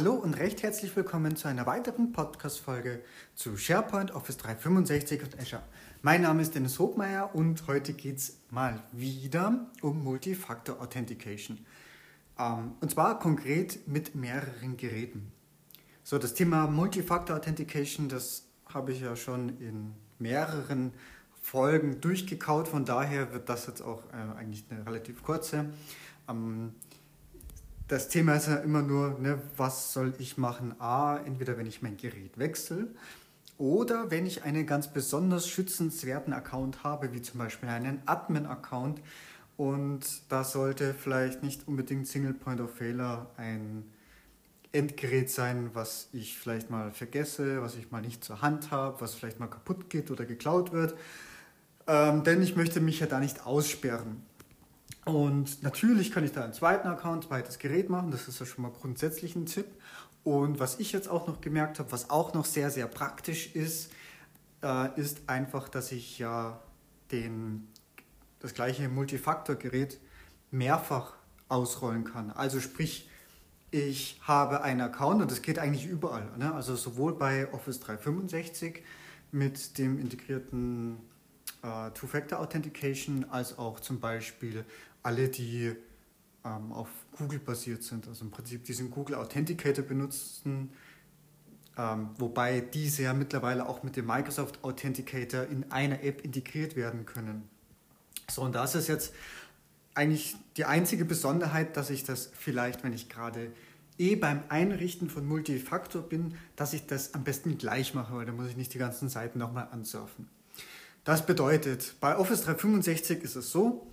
Hallo und recht herzlich willkommen zu einer weiteren Podcast-Folge zu SharePoint, Office 365 und Azure. Mein Name ist Dennis Hobmeier und heute geht es mal wieder um Multifactor Authentication. Ähm, und zwar konkret mit mehreren Geräten. So, das Thema Multifactor Authentication, das habe ich ja schon in mehreren Folgen durchgekaut, von daher wird das jetzt auch äh, eigentlich eine relativ kurze. Das Thema ist ja immer nur, ne, was soll ich machen? A, entweder wenn ich mein Gerät wechsle oder wenn ich einen ganz besonders schützenswerten Account habe, wie zum Beispiel einen Admin-Account. Und da sollte vielleicht nicht unbedingt Single Point of Failure ein Endgerät sein, was ich vielleicht mal vergesse, was ich mal nicht zur Hand habe, was vielleicht mal kaputt geht oder geklaut wird. Ähm, denn ich möchte mich ja da nicht aussperren. Und natürlich kann ich da einen zweiten Account, zweites Gerät machen. Das ist ja schon mal grundsätzlich ein Tipp. Und was ich jetzt auch noch gemerkt habe, was auch noch sehr, sehr praktisch ist, äh, ist einfach, dass ich ja den, das gleiche Multifaktor-Gerät mehrfach ausrollen kann. Also sprich, ich habe einen Account und das geht eigentlich überall. Ne? Also sowohl bei Office 365 mit dem integrierten äh, Two-Factor-Authentication als auch zum Beispiel alle, die ähm, auf Google basiert sind, also im Prinzip diesen Google Authenticator benutzen, ähm, wobei diese ja mittlerweile auch mit dem Microsoft Authenticator in einer App integriert werden können. So, und das ist jetzt eigentlich die einzige Besonderheit, dass ich das vielleicht, wenn ich gerade eh beim Einrichten von Multifaktor bin, dass ich das am besten gleich mache, weil dann muss ich nicht die ganzen Seiten nochmal ansurfen. Das bedeutet, bei Office 365 ist es so,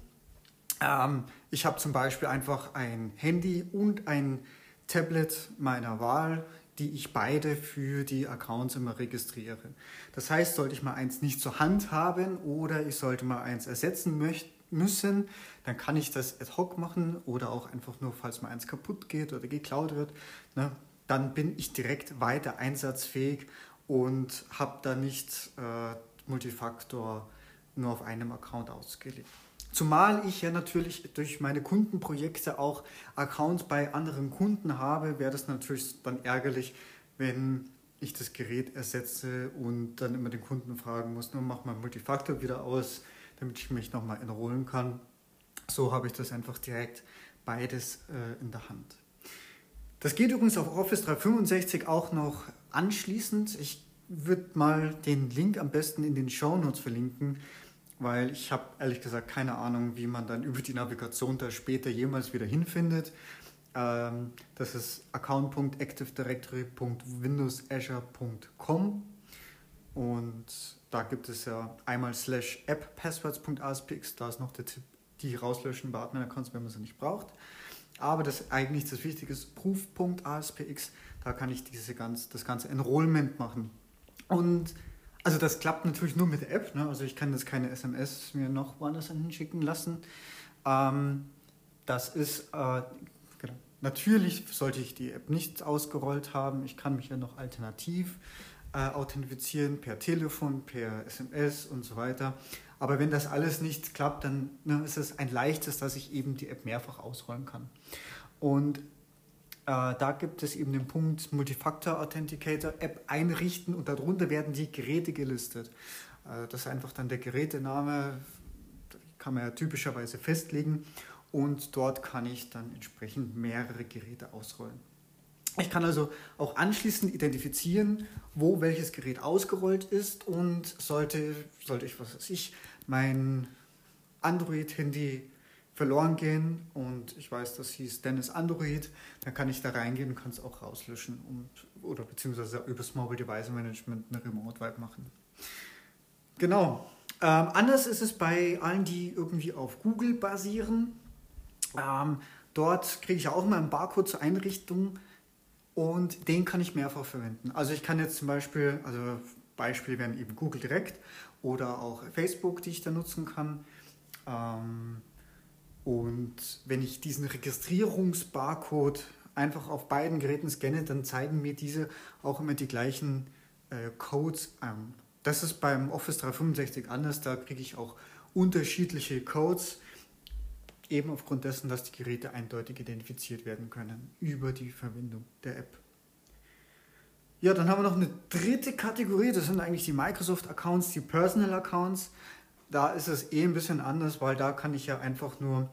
ähm, ich habe zum Beispiel einfach ein Handy und ein Tablet meiner Wahl, die ich beide für die Accounts immer registriere. Das heißt, sollte ich mal eins nicht zur Hand haben oder ich sollte mal eins ersetzen müssen, dann kann ich das ad hoc machen oder auch einfach nur, falls mal eins kaputt geht oder geklaut wird, ne, dann bin ich direkt weiter einsatzfähig und habe da nicht äh, Multifaktor nur auf einem Account ausgelegt. Zumal ich ja natürlich durch meine Kundenprojekte auch Accounts bei anderen Kunden habe, wäre das natürlich dann ärgerlich, wenn ich das Gerät ersetze und dann immer den Kunden fragen muss, nur mach mal Multifaktor wieder aus, damit ich mich nochmal enrollen kann. So habe ich das einfach direkt beides äh, in der Hand. Das geht übrigens auf Office 365 auch noch anschließend. Ich würde mal den Link am besten in den Show Notes verlinken weil ich habe ehrlich gesagt keine Ahnung, wie man dann über die Navigation da später jemals wieder hinfindet. Ähm, das ist account.activedirectory.windowsazure.com und da gibt es ja einmal slash apppasswords.aspx, da ist noch der Tipp, die rauslöschen bei Admin-Accounts, wenn man sie nicht braucht. Aber das eigentlich das Wichtige ist proof.aspx, da kann ich diese ganz, das ganze Enrollment machen. Und also das klappt natürlich nur mit der App. Ne? Also ich kann das keine SMS mir noch woanders hinschicken lassen. Ähm, das ist äh, genau. natürlich sollte ich die App nicht ausgerollt haben. Ich kann mich ja noch alternativ äh, authentifizieren per Telefon, per SMS und so weiter. Aber wenn das alles nicht klappt, dann ne, ist es ein leichtes, dass ich eben die App mehrfach ausrollen kann. Und da gibt es eben den Punkt Multifactor Authenticator App einrichten und darunter werden die Geräte gelistet. Äh, das ist einfach dann der Gerätename, kann man ja typischerweise festlegen und dort kann ich dann entsprechend mehrere Geräte ausrollen. Ich kann also auch anschließend identifizieren, wo welches Gerät ausgerollt ist und sollte, sollte ich, was weiß ich, mein Android-Handy verloren gehen und ich weiß, das hieß Dennis Android, dann kann ich da reingehen und kann es auch rauslöschen und, oder beziehungsweise über das Mobile Device Management eine Remote Vibe machen. Genau. Ähm, anders ist es bei allen, die irgendwie auf Google basieren. Ähm, dort kriege ich auch immer einen Barcode zur Einrichtung und den kann ich mehrfach verwenden. Also ich kann jetzt zum Beispiel, also Beispiele wären eben Google Direct oder auch Facebook, die ich da nutzen kann. Ähm, und wenn ich diesen Registrierungsbarcode einfach auf beiden Geräten scanne, dann zeigen mir diese auch immer die gleichen äh, Codes an. Das ist beim Office 365 anders, da kriege ich auch unterschiedliche Codes, eben aufgrund dessen, dass die Geräte eindeutig identifiziert werden können über die Verwendung der App. Ja, dann haben wir noch eine dritte Kategorie. Das sind eigentlich die Microsoft-Accounts, die Personal-Accounts. Da ist es eh ein bisschen anders, weil da kann ich ja einfach nur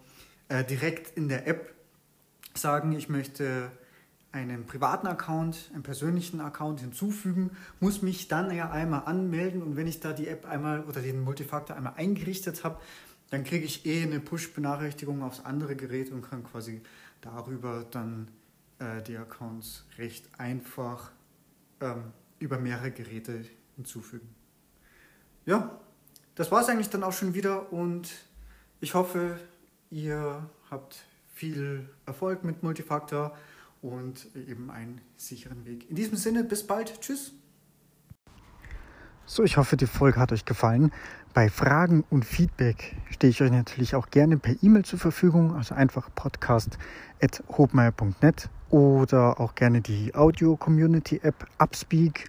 äh, direkt in der App sagen, ich möchte einen privaten Account, einen persönlichen Account hinzufügen, muss mich dann ja einmal anmelden und wenn ich da die App einmal oder den Multifaktor einmal eingerichtet habe, dann kriege ich eh eine Push-Benachrichtigung aufs andere Gerät und kann quasi darüber dann äh, die Accounts recht einfach ähm, über mehrere Geräte hinzufügen. Ja, das war es eigentlich dann auch schon wieder und ich hoffe, ihr habt viel Erfolg mit Multifaktor und eben einen sicheren Weg. In diesem Sinne, bis bald. Tschüss. So, ich hoffe, die Folge hat euch gefallen. Bei Fragen und Feedback stehe ich euch natürlich auch gerne per E-Mail zur Verfügung, also einfach podcast.hobmeier.net oder auch gerne die Audio-Community-App Upspeak.